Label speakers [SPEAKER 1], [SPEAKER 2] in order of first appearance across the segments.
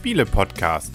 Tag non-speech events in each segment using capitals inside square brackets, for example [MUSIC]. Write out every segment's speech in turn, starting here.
[SPEAKER 1] Spiele-Podcast.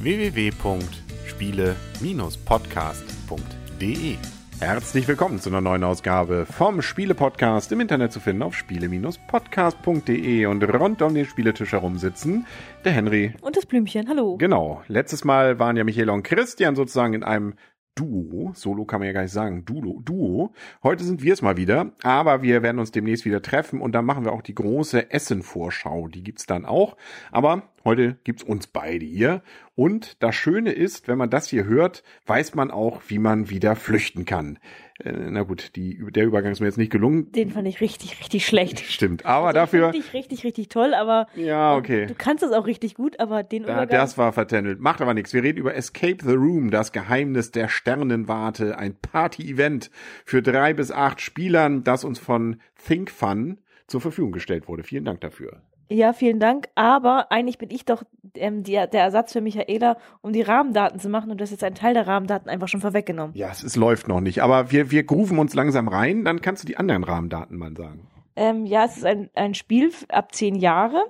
[SPEAKER 1] www.spiele-podcast.de Herzlich willkommen zu einer neuen Ausgabe vom Spiele-Podcast im Internet zu finden auf spiele-podcast.de und rund um den Spieletisch herum sitzen der Henry.
[SPEAKER 2] Und das Blümchen, hallo.
[SPEAKER 1] Genau. Letztes Mal waren ja Michael und Christian sozusagen in einem Duo. Solo kann man ja gar nicht sagen. Duo. Duo. Heute sind wir es mal wieder, aber wir werden uns demnächst wieder treffen und dann machen wir auch die große Essen-Vorschau. Die gibt's dann auch. Aber heute gibt's uns beide hier. Und das Schöne ist, wenn man das hier hört, weiß man auch, wie man wieder flüchten kann. Äh, na gut, die, der Übergang ist mir jetzt nicht gelungen.
[SPEAKER 2] Den fand ich richtig, richtig schlecht.
[SPEAKER 1] Stimmt, aber
[SPEAKER 2] Also
[SPEAKER 1] dafür.
[SPEAKER 2] Richtig, richtig, richtig toll, aber
[SPEAKER 1] Ja, okay.
[SPEAKER 2] du kannst es auch richtig gut, aber den
[SPEAKER 1] Da,
[SPEAKER 2] Übergang.
[SPEAKER 1] das war vertändelt. Macht aber nichts. Wir reden über Escape the Room, das Geheimnis der Sternenwarte, ein Party-Event für drei bis acht Spielern, das uns von Think Fun zur Verfügung gestellt wurde. Vielen Dank dafür.
[SPEAKER 2] Ja, vielen Dank. Aber eigentlich bin ich doch ähm, die, der Ersatz für Michaela, um die Rahmendaten zu machen und du hast jetzt einen Teil der Rahmendaten einfach schon vorweggenommen.
[SPEAKER 1] Ja, es, es läuft noch nicht, aber wir, wir grooven uns langsam rein, dann kannst du die anderen Rahmendaten mal sagen.
[SPEAKER 2] Ähm, ja, es ist ein, ein Spiel ab zehn Jahre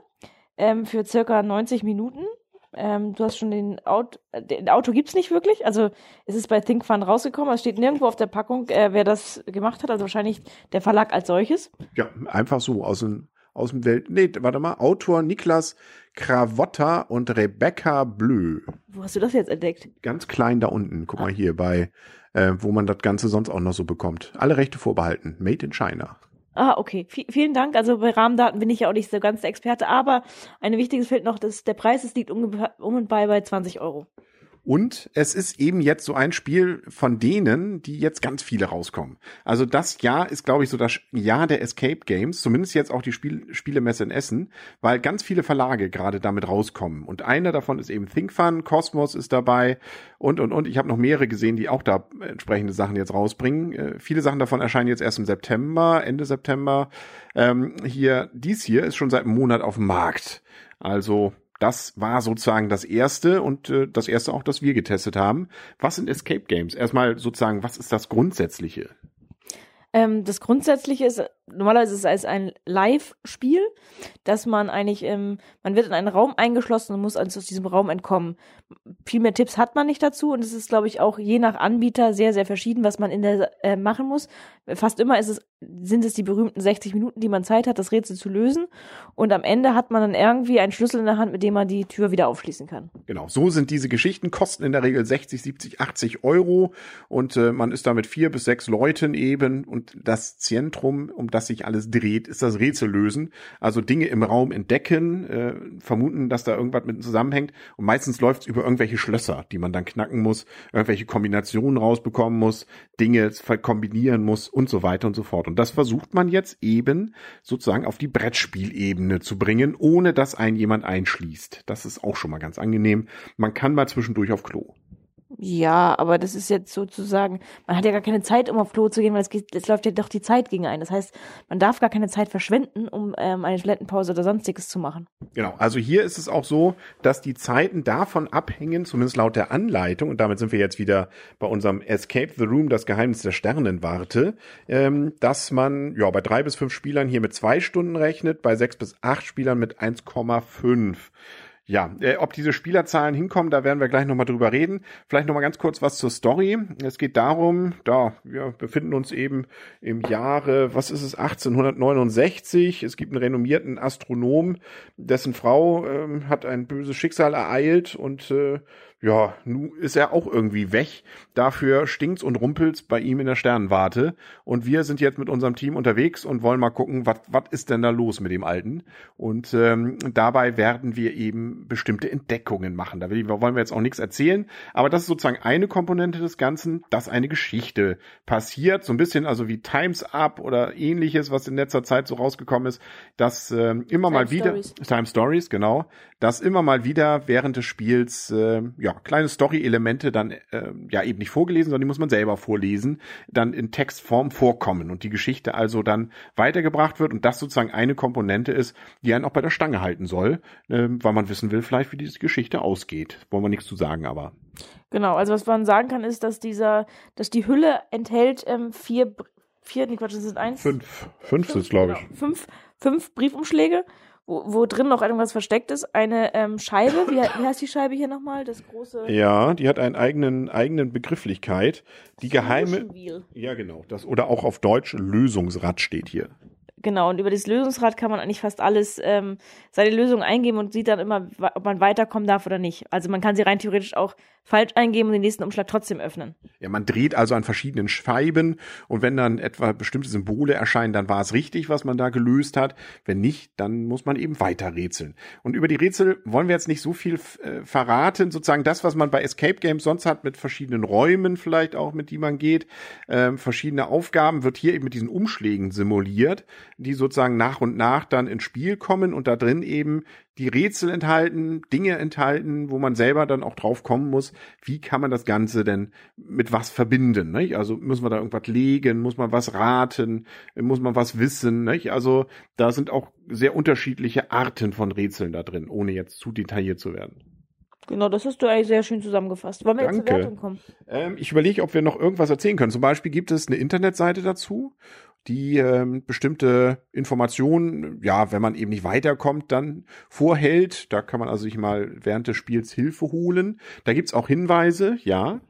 [SPEAKER 2] ähm, für circa 90 Minuten. Ähm, du hast schon den Auto, den Auto gibt's nicht wirklich. Also es ist bei Think Fun rausgekommen. Es steht nirgendwo auf der Packung, äh, wer das gemacht hat. Also wahrscheinlich der Verlag als solches.
[SPEAKER 1] Ja, einfach so aus dem, aus dem Welt. Nee, warte mal. Autor Niklas Kravotta und Rebecca Blö.
[SPEAKER 2] Wo hast du das jetzt entdeckt?
[SPEAKER 1] Ganz klein da unten. Guck mal hier bei, äh, wo man das Ganze sonst auch noch so bekommt. Alle Rechte vorbehalten. Made in China.
[SPEAKER 2] Ah, okay. V vielen Dank. Also bei Rahmendaten bin ich ja auch nicht so ganz der Experte, aber ein wichtiges fehlt noch, dass der Preis es liegt um, um und bei bei 20 Euro.
[SPEAKER 1] Und es ist eben jetzt so ein Spiel von denen, die jetzt ganz viele rauskommen. Also das Jahr ist, glaube ich, so das Jahr der Escape Games, zumindest jetzt auch die Spiel Spielemesse in Essen, weil ganz viele Verlage gerade damit rauskommen. Und einer davon ist eben ThinkFun, Cosmos ist dabei und, und, und. Ich habe noch mehrere gesehen, die auch da entsprechende Sachen jetzt rausbringen. Äh, viele Sachen davon erscheinen jetzt erst im September, Ende September. Ähm, hier, dies hier ist schon seit einem Monat auf dem Markt. Also das war sozusagen das erste und äh, das erste auch, das wir getestet haben. Was sind Escape Games? Erstmal sozusagen, was ist das Grundsätzliche?
[SPEAKER 2] Ähm, das Grundsätzliche ist, normalerweise ist es ein Live-Spiel, dass man eigentlich, ähm, man wird in einen Raum eingeschlossen und muss also aus diesem Raum entkommen. Viel mehr Tipps hat man nicht dazu und es ist, glaube ich, auch je nach Anbieter sehr, sehr verschieden, was man in der äh, machen muss. Fast immer ist es, sind es die berühmten 60 Minuten, die man Zeit hat, das Rätsel zu lösen. Und am Ende hat man dann irgendwie einen Schlüssel in der Hand, mit dem man die Tür wieder aufschließen kann.
[SPEAKER 1] Genau, so sind diese Geschichten, kosten in der Regel 60, 70, 80 Euro und äh, man ist da mit vier bis sechs Leuten eben und das Zentrum, um das sich alles dreht, ist das Rätsel lösen. Also Dinge im Raum entdecken, äh, vermuten, dass da irgendwas mit zusammenhängt und meistens läuft es über irgendwelche Schlösser, die man dann knacken muss, irgendwelche Kombinationen rausbekommen muss, Dinge kombinieren muss und so weiter und so fort. Und das versucht man jetzt eben sozusagen auf die Brettspielebene zu bringen, ohne dass ein jemand einschließt. Das ist auch schon mal ganz angenehm. Man kann mal zwischendurch auf Klo.
[SPEAKER 2] Ja, aber das ist jetzt sozusagen, man hat ja gar keine Zeit, um auf Klo zu gehen, weil es, geht, es läuft ja doch die Zeit gegen einen. Das heißt, man darf gar keine Zeit verschwenden, um ähm, eine Toilettenpause oder sonstiges zu machen.
[SPEAKER 1] Genau, also hier ist es auch so, dass die Zeiten davon abhängen, zumindest laut der Anleitung, und damit sind wir jetzt wieder bei unserem Escape the Room, das Geheimnis der Sternenwarte, ähm, dass man ja bei drei bis fünf Spielern hier mit zwei Stunden rechnet, bei sechs bis acht Spielern mit 1,5. Ja, äh, ob diese Spielerzahlen hinkommen, da werden wir gleich nochmal drüber reden. Vielleicht nochmal ganz kurz was zur Story. Es geht darum, da wir befinden uns eben im Jahre, was ist es, 1869. Es gibt einen renommierten Astronom, dessen Frau ähm, hat ein böses Schicksal ereilt und äh, ja, nun ist er auch irgendwie weg. Dafür stinkt's und rumpelt's bei ihm in der Sternenwarte. Und wir sind jetzt mit unserem Team unterwegs und wollen mal gucken, was ist denn da los mit dem Alten. Und ähm, dabei werden wir eben bestimmte Entdeckungen machen. Da will- wollen wir jetzt auch nichts erzählen. Aber das ist sozusagen eine Komponente des Ganzen, dass eine Geschichte passiert. So ein bisschen also wie Times Up oder ähnliches, was in letzter Zeit so rausgekommen ist, dass ähm, immer mal wieder
[SPEAKER 2] Stories.
[SPEAKER 1] Time Stories, genau, dass immer mal wieder während des Spiels äh, ja kleine Story-Elemente dann äh, ja eben nicht vorgelesen, sondern die muss man selber vorlesen, dann in Textform vorkommen und die Geschichte also dann weitergebracht wird und das sozusagen eine Komponente ist, die einen auch bei der Stange halten soll, äh, weil man wissen will vielleicht, wie diese Geschichte ausgeht. Wollen wir nichts zu sagen, aber
[SPEAKER 2] Genau, also was man sagen kann, ist, dass dieser, dass die Hülle enthält ähm, vier, vier, nee, Quatsch, das sind eins.
[SPEAKER 1] fünf, fünf ist glaube ich.
[SPEAKER 2] Genau, fünf, fünf Briefumschläge wo, wo drin noch irgendwas versteckt ist. Eine ähm, Scheibe, wie, [LAUGHS] wie heißt die Scheibe hier nochmal? Das große.
[SPEAKER 1] Ja, die hat einen eigenen, eigenen Begrifflichkeit. Die geheime. Ja, genau. Das, oder auch auf Deutsch Lösungsrad steht hier.
[SPEAKER 2] Genau, und über das Lösungsrad kann man eigentlich fast alles, ähm, seine Lösung eingeben und sieht dann immer, ob man weiterkommen darf oder nicht. Also man kann sie rein theoretisch auch falsch eingeben und den nächsten Umschlag trotzdem öffnen.
[SPEAKER 1] Ja, man dreht also an verschiedenen Scheiben und wenn dann etwa bestimmte Symbole erscheinen, dann war es richtig, was man da gelöst hat. Wenn nicht, dann muss man eben weiter rätseln. Und über die Rätsel wollen wir jetzt nicht so viel äh, verraten. Sozusagen das, was man bei Escape Games sonst hat, mit verschiedenen Räumen vielleicht auch, mit die man geht, ähm, verschiedene Aufgaben, wird hier eben mit diesen Umschlägen simuliert, die sozusagen nach und nach dann ins Spiel kommen und da drin eben die Rätsel enthalten, Dinge enthalten, wo man selber dann auch drauf kommen muss, wie kann man das Ganze denn mit was verbinden, nicht? Also muss man da irgendwas legen, muss man was raten, muss man was wissen, nicht? Also da sind auch sehr unterschiedliche Arten von Rätseln da drin, ohne jetzt zu detailliert zu werden.
[SPEAKER 2] Genau, das hast du eigentlich sehr schön zusammengefasst. Wollen wir jetzt zur
[SPEAKER 1] Danke.
[SPEAKER 2] Wertung kommen?
[SPEAKER 1] Ähm, ich überlege, ob wir noch irgendwas erzählen können. Zum Beispiel gibt es eine Internetseite dazu, die ähm, bestimmte Informationen, ja, wenn man eben nicht weiterkommt, dann vorhält. Da kann man also sich mal während des Spiels Hilfe holen. Da gibt's auch Hinweise, ja.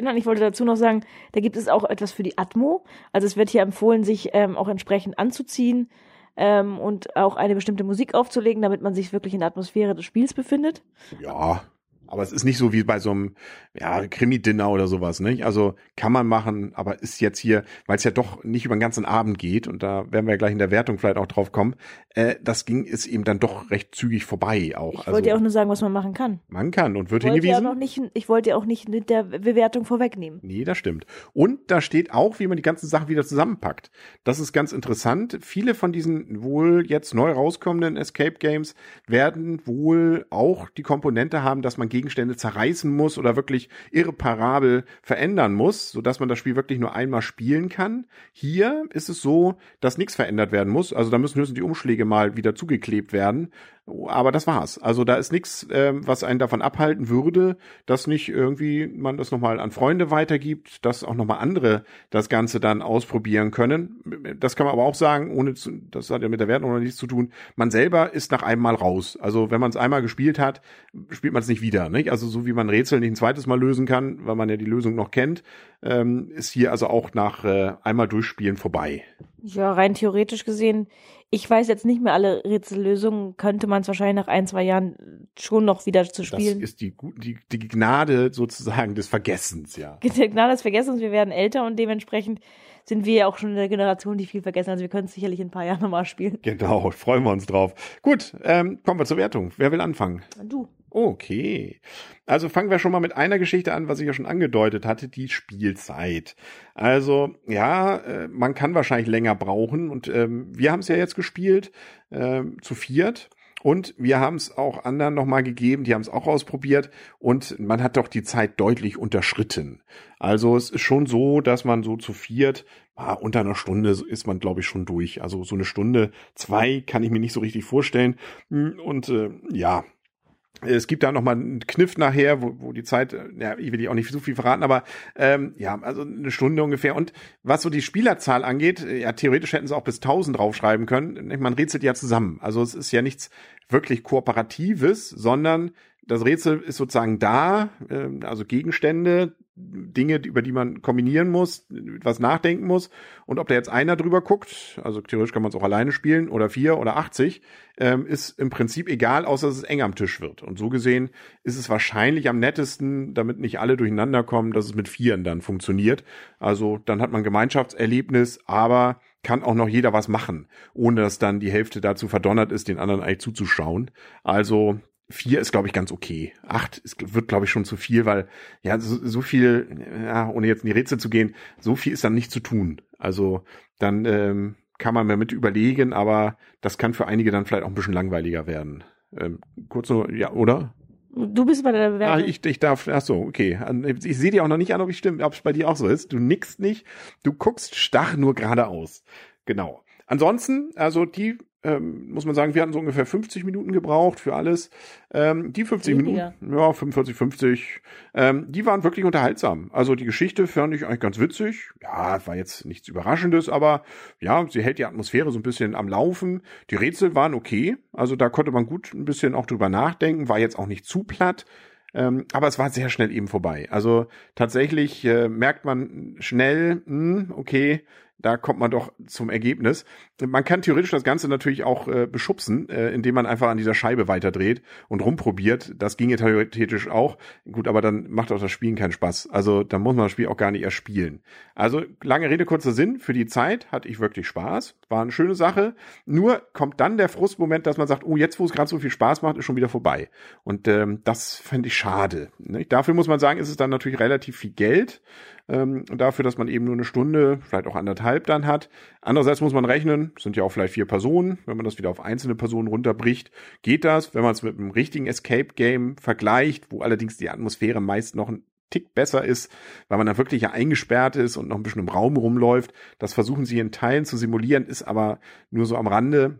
[SPEAKER 2] Nein, ich wollte dazu noch sagen, da gibt es auch etwas für die Atmo. Also es wird hier empfohlen, sich ähm, auch entsprechend anzuziehen ähm, und auch eine bestimmte Musik aufzulegen, damit man sich wirklich in der Atmosphäre des Spiels befindet.
[SPEAKER 1] Ja, aber es ist nicht so wie bei so einem ja, Krimi-Dinner oder sowas, nicht? Also kann man machen, aber ist jetzt hier, weil es ja doch nicht über den ganzen Abend geht und da werden wir ja gleich in der Wertung vielleicht auch drauf kommen, äh, das ging ist eben dann doch recht zügig vorbei auch.
[SPEAKER 2] Ich
[SPEAKER 1] also
[SPEAKER 2] wollte ja auch nur sagen, was man machen kann.
[SPEAKER 1] man kann und wird
[SPEAKER 2] Ich ja
[SPEAKER 1] hingewiesen.
[SPEAKER 2] noch nicht, ich wollte ja auch nicht mit der Bewertung vorwegnehmen.
[SPEAKER 1] Nee, das stimmt. Und da steht auch, wie man die ganzen Sachen wieder zusammenpackt. Das ist ganz interessant. Viele von diesen wohl jetzt neu rauskommenden Escape Games werden wohl auch die Komponente haben, dass man Gegenstände zerreißen muss oder wirklich irreparabel verändern muss, sodass man das Spiel wirklich nur einmal spielen kann. Hier ist es so, dass nichts verändert werden muss. Also da müssen höchstens die Umschläge mal wieder zugeklebt werden. Aber das war's. Also da ist nichts, ähm, was einen davon abhalten würde, dass nicht irgendwie man das nochmal an Freunde weitergibt, dass auch nochmal andere das Ganze dann ausprobieren können. Das kann man aber auch sagen, ohne zu, das hat ja mit der Wertung noch nichts zu tun. Man selber ist nach einem Mal raus. Also wenn man es einmal gespielt hat, spielt man es nicht wieder. Nicht? Also so wie man Rätsel nicht ein zweites Mal lösen kann, weil man ja die Lösung noch kennt, ähm, ist hier also auch nach äh, einmal durchspielen vorbei.
[SPEAKER 2] Ja, rein theoretisch gesehen, ich weiß jetzt nicht mehr alle Rätsellösungen, könnte man es wahrscheinlich nach ein, zwei Jahren schon noch wieder zu
[SPEAKER 1] Das
[SPEAKER 2] spielen.
[SPEAKER 1] ist die, die, die Gnade sozusagen des Vergessens, ja. [LAUGHS]
[SPEAKER 2] Genau, das vergessen uns, wir werden älter und dementsprechend sind wir ja auch schon in der Generation, die viel vergessen. Also wir können es sicherlich in ein paar Jahren nochmal spielen.
[SPEAKER 1] Genau, freuen wir uns drauf. Gut, ähm, kommen wir zur Wertung. Wer will anfangen?
[SPEAKER 2] Du.
[SPEAKER 1] Okay. Also fangen wir schon mal mit einer Geschichte an, was ich ja schon angedeutet hatte, die Spielzeit. Also ja, äh, man kann wahrscheinlich länger brauchen und ähm, wir haben es ja jetzt gespielt ähm, zu viert. Und wir haben es auch anderen nochmal gegeben, die haben es auch ausprobiert und man hat doch die Zeit deutlich unterschritten. Also es ist schon so, dass man so zu viert, ah, unter einer Stunde ist man, glaube ich, schon durch. Also so eine Stunde, zwei kann ich mir nicht so richtig vorstellen. Und äh, ja, es gibt da noch mal einen Kniff nachher, wo, wo die Zeit, äh, ja, ich will die auch nicht so viel verraten, aber ähm, ja, also eine Stunde ungefähr. Und was so die Spielerzahl angeht, äh, ja, theoretisch hätten sie auch bis 1000 draufschreiben können. Man rätselt ja zusammen. Also es ist ja nichts wirklich Kooperatives, sondern das Rätsel ist sozusagen da, äh, also Gegenstände, Dinge, über die man kombinieren muss, was nachdenken muss. Und ob da jetzt einer drüber guckt, also theoretisch kann man es auch alleine spielen, oder vier oder 80, ähm, ist im Prinzip egal, außer dass es eng am Tisch wird. Und so gesehen ist es wahrscheinlich am nettesten, damit nicht alle durcheinander kommen, dass es mit Vieren dann funktioniert. Also dann hat man Gemeinschaftserlebnis, aber kann auch noch jeder was machen, ohne dass dann die Hälfte dazu verdonnert ist, den anderen eigentlich zuzuschauen. Also vier ist, glaube ich, ganz okay. Acht ist, wird, glaube ich, schon zu viel, weil ja so, so viel, ja, ohne jetzt in die Rätsel zu gehen, so viel ist dann nicht zu tun. Also dann ähm, kann man mir mit überlegen, aber das kann für einige dann vielleicht auch ein bisschen langweiliger werden. Ähm, kurz nur, ja, oder?
[SPEAKER 2] Du bist bei der
[SPEAKER 1] Ah,
[SPEAKER 2] Bewertung.
[SPEAKER 1] ich, ich darf, ach so, okay. Ich sehe dir auch noch nicht an, ob ich stimme, ob es bei dir auch so ist. Du nickst nicht, du guckst starr nur geradeaus. Genau. Ansonsten, also die ähm, muss man sagen, wir hatten so ungefähr 50 Minuten gebraucht für alles. Ähm, die 50 Weniger. Minuten, ja, 45, 50, ähm, die waren wirklich unterhaltsam. Also die Geschichte fand ich eigentlich ganz witzig. Ja, war jetzt nichts Überraschendes, aber ja, sie hält die Atmosphäre so ein bisschen am Laufen. Die Rätsel waren okay. Also da konnte man gut ein bisschen auch drüber nachdenken, war jetzt auch nicht zu platt. Ähm, aber es war sehr schnell eben vorbei. Also tatsächlich äh, merkt man schnell, mh, hm, okay, da kommt man doch zum Ergebnis. Man kann theoretisch das Ganze natürlich auch äh, beschubsen, äh, indem man einfach an dieser Scheibe weiterdreht und rumprobiert. Das ginge theoretisch auch. Gut, aber dann macht auch das Spielen keinen Spaß. Also dann muss man das Spiel auch gar nicht erst spielen. Also lange Rede, kurzer Sinn. Für die Zeit hatte ich wirklich Spaß. War eine schöne Sache. Nur kommt dann der Frustmoment, dass man sagt, oh, jetzt wo es gerade so viel Spaß macht, ist schon wieder vorbei. Und ähm, das fände ich schade. Ne? Dafür muss man sagen, ist es dann natürlich relativ viel Geld ähm, dafür, dass man eben nur eine Stunde, vielleicht auch anderthalb dann hat. Andererseits muss man rechnen, sind ja auch vielleicht vier Personen. Wenn man das wieder auf einzelne Personen runterbricht, geht das. Wenn man es mit einem richtigen Escape-Game vergleicht, wo allerdings die Atmosphäre meist noch ein Tick besser ist, weil man da wirklich ja eingesperrt ist und noch ein bisschen im Raum rumläuft. Das versuchen sie in Teilen zu simulieren, ist aber nur so am Rande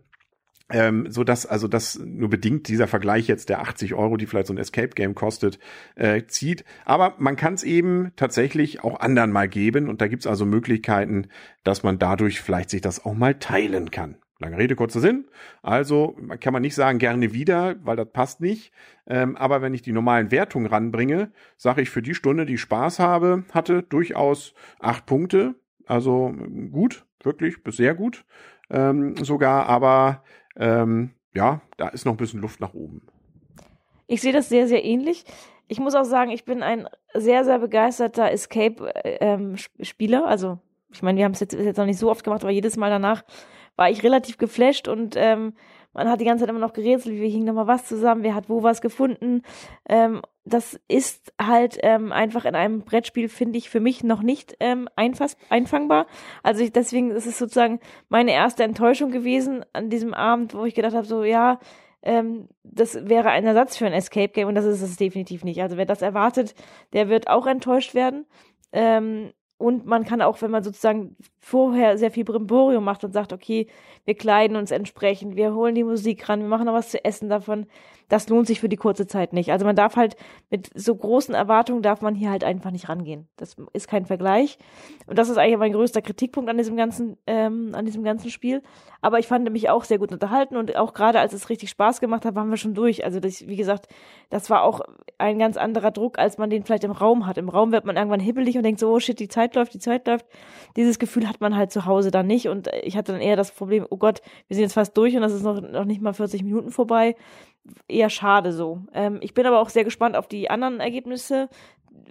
[SPEAKER 1] ähm, so dass also das nur bedingt dieser Vergleich jetzt der 80 Euro, die vielleicht so ein Escape Game kostet, äh, zieht. Aber man kann es eben tatsächlich auch anderen mal geben und da gibt's also Möglichkeiten, dass man dadurch vielleicht sich das auch mal teilen kann. Lange Rede, kurzer Sinn. Also kann man nicht sagen, gerne wieder, weil das passt nicht. Ähm, aber wenn ich die normalen Wertungen ranbringe, sage ich für die Stunde, die Spaß habe, hatte durchaus acht Punkte. Also gut, wirklich bis sehr gut ähm, sogar. Aber ähm, ja, da ist noch ein bisschen Luft nach oben.
[SPEAKER 2] Ich sehe das sehr, sehr ähnlich. Ich muss auch sagen, ich bin ein sehr, sehr begeisterter Escape-Spieler. Ähm, also, ich meine, wir haben es jetzt, jetzt noch nicht so oft gemacht, aber jedes Mal danach war ich relativ geflasht und ähm, man hat die ganze Zeit immer noch gerätselt, wir hingen nochmal was zusammen, wer hat wo was gefunden. Ähm, das ist halt ähm, einfach in einem Brettspiel, finde ich, für mich noch nicht ähm, einfass, einfangbar. Also ich, deswegen ist es sozusagen meine erste Enttäuschung gewesen an diesem Abend, wo ich gedacht habe, so ja, ähm, das wäre ein Ersatz für ein Escape Game und das ist es definitiv nicht. Also wer das erwartet, der wird auch enttäuscht werden. Ähm, und man kann auch, wenn man sozusagen vorher sehr viel Brimborium macht und sagt, okay, wir kleiden uns entsprechend, wir holen die Musik ran, wir machen noch was zu essen davon, das lohnt sich für die kurze Zeit nicht. Also man darf halt mit so großen Erwartungen darf man hier halt einfach nicht rangehen. Das ist kein Vergleich. Und das ist eigentlich mein größter Kritikpunkt an diesem ganzen, ähm, an diesem ganzen Spiel. Aber ich fand mich auch sehr gut unterhalten und auch gerade als es richtig Spaß gemacht hat, waren wir schon durch. Also das, wie gesagt, das war auch ein ganz anderer Druck, als man den vielleicht im Raum hat. Im Raum wird man irgendwann hibbelig und denkt so, oh shit, die Zeit läuft, die Zeit läuft. Dieses Gefühl hat man halt zu Hause dann nicht. Und ich hatte dann eher das Problem, oh Gott, wir sind jetzt fast durch und das ist noch, noch nicht mal 40 Minuten vorbei eher schade so. Ähm, ich bin aber auch sehr gespannt auf die anderen Ergebnisse,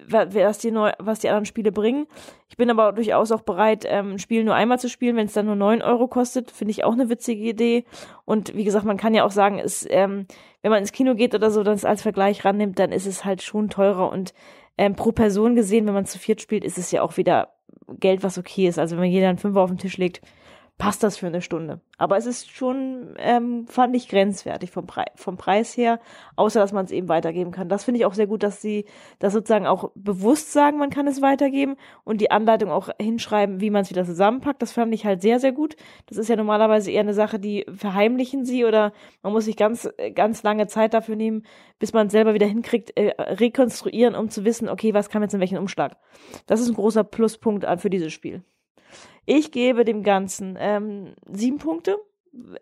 [SPEAKER 2] was die, neu, was die anderen Spiele bringen. Ich bin aber durchaus auch bereit, ähm, ein Spiel nur einmal zu spielen, wenn es dann nur neun Euro kostet. Finde ich auch eine witzige Idee. Und wie gesagt, man kann ja auch sagen, es, ähm, wenn man ins Kino geht oder so, dann es als Vergleich rannimmt, dann ist es halt schon teurer. Und ähm, pro Person gesehen, wenn man zu viert spielt, ist es ja auch wieder Geld, was okay ist. Also wenn jeder einen Fünfer auf den Tisch legt, passt das für eine Stunde. Aber es ist schon, ähm, fand ich grenzwertig vom, Pre vom Preis her, außer dass man es eben weitergeben kann. Das finde ich auch sehr gut, dass sie das sozusagen auch bewusst sagen, man kann es weitergeben und die Anleitung auch hinschreiben, wie man es wieder zusammenpackt. Das fand ich halt sehr, sehr gut. Das ist ja normalerweise eher eine Sache, die verheimlichen sie oder man muss sich ganz, ganz lange Zeit dafür nehmen, bis man es selber wieder hinkriegt, äh, rekonstruieren, um zu wissen, okay, was kam jetzt in welchen Umschlag. Das ist ein großer Pluspunkt für dieses Spiel. Ich gebe dem Ganzen ähm, sieben Punkte.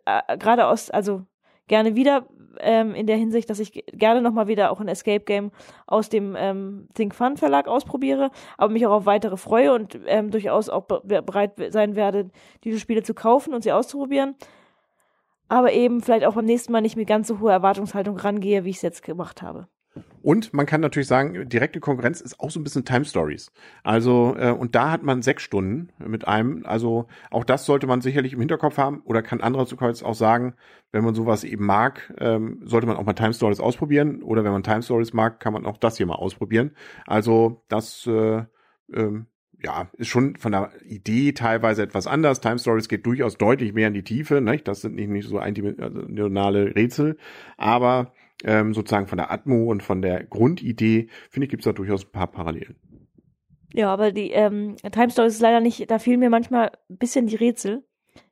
[SPEAKER 2] Äh, Gerade aus, also gerne wieder ähm, in der Hinsicht, dass ich gerne nochmal wieder auch ein Escape Game aus dem ähm, Think Fun Verlag ausprobiere, aber mich auch auf weitere freue und ähm, durchaus auch be bereit sein werde, diese Spiele zu kaufen und sie auszuprobieren. Aber eben vielleicht auch beim nächsten Mal nicht mit ganz so hoher Erwartungshaltung rangehe, wie ich es jetzt gemacht habe.
[SPEAKER 1] Und man kann natürlich sagen, direkte Konkurrenz ist auch so ein bisschen Time Stories. Also, äh, und da hat man sechs Stunden mit einem. Also auch das sollte man sicherlich im Hinterkopf haben oder kann andererseits auch sagen, wenn man sowas eben mag, ähm, sollte man auch mal Time Stories ausprobieren. Oder wenn man Time Stories mag, kann man auch das hier mal ausprobieren. Also das äh, ähm, ja, ist schon von der Idee teilweise etwas anders. Time Stories geht durchaus deutlich mehr in die Tiefe. Nicht? Das sind nicht, nicht so eindimensionale Rätsel. Aber ähm, sozusagen von der Atmo und von der Grundidee, finde ich, gibt es da durchaus ein paar Parallelen.
[SPEAKER 2] Ja, aber die ähm, Time Stories ist leider nicht, da fehlen mir manchmal ein bisschen die Rätsel.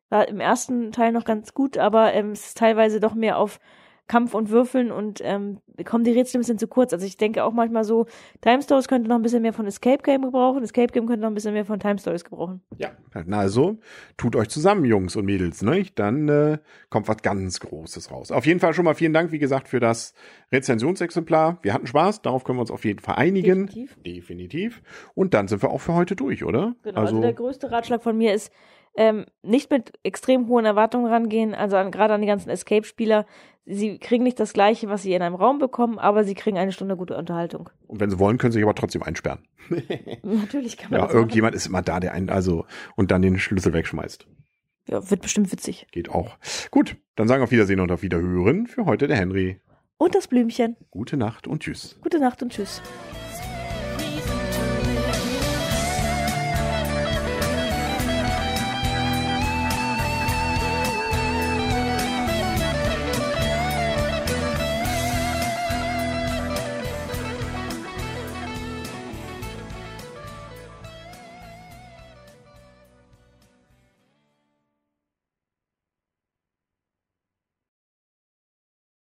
[SPEAKER 2] war im ersten Teil noch ganz gut, aber ähm, es ist teilweise doch mehr auf Kampf und Würfeln und ähm, kommen die Rätsel ein bisschen zu kurz. Also ich denke auch manchmal so, Time Stories könnte noch ein bisschen mehr von Escape Game gebrauchen, Escape Game könnte noch ein bisschen mehr von Time Stories gebrauchen.
[SPEAKER 1] Ja, na also, tut euch zusammen, Jungs und Mädels, ne? Dann äh, kommt was ganz Großes raus. Auf jeden Fall schon mal vielen Dank, wie gesagt, für das Rezensionsexemplar. Wir hatten Spaß, darauf können wir uns auf jeden Fall einigen.
[SPEAKER 2] Definitiv.
[SPEAKER 1] Definitiv. Und dann sind wir auch für heute durch, oder?
[SPEAKER 2] Genau, also, der größte Ratschlag von mir ist, ähm, nicht mit extrem hohen Erwartungen rangehen, also an, gerade an die ganzen Escape-Spieler. Sie kriegen nicht das Gleiche, was sie in einem Raum bekommen, aber sie kriegen eine Stunde gute Unterhaltung.
[SPEAKER 1] Und wenn sie wollen, können sie sich aber trotzdem einsperren. [LAUGHS]
[SPEAKER 2] Natürlich kann man
[SPEAKER 1] ja,
[SPEAKER 2] das
[SPEAKER 1] irgendjemand
[SPEAKER 2] machen.
[SPEAKER 1] ist immer da, der einen also und dann den Schlüssel wegschmeißt.
[SPEAKER 2] Ja, wird bestimmt witzig.
[SPEAKER 1] Geht auch. Gut, dann sagen wir auf Wiedersehen und auf Wiederhören. Für heute der Henry.
[SPEAKER 2] Und das Blümchen.
[SPEAKER 1] Gute Nacht und tschüss.
[SPEAKER 2] Gute Nacht und tschüss.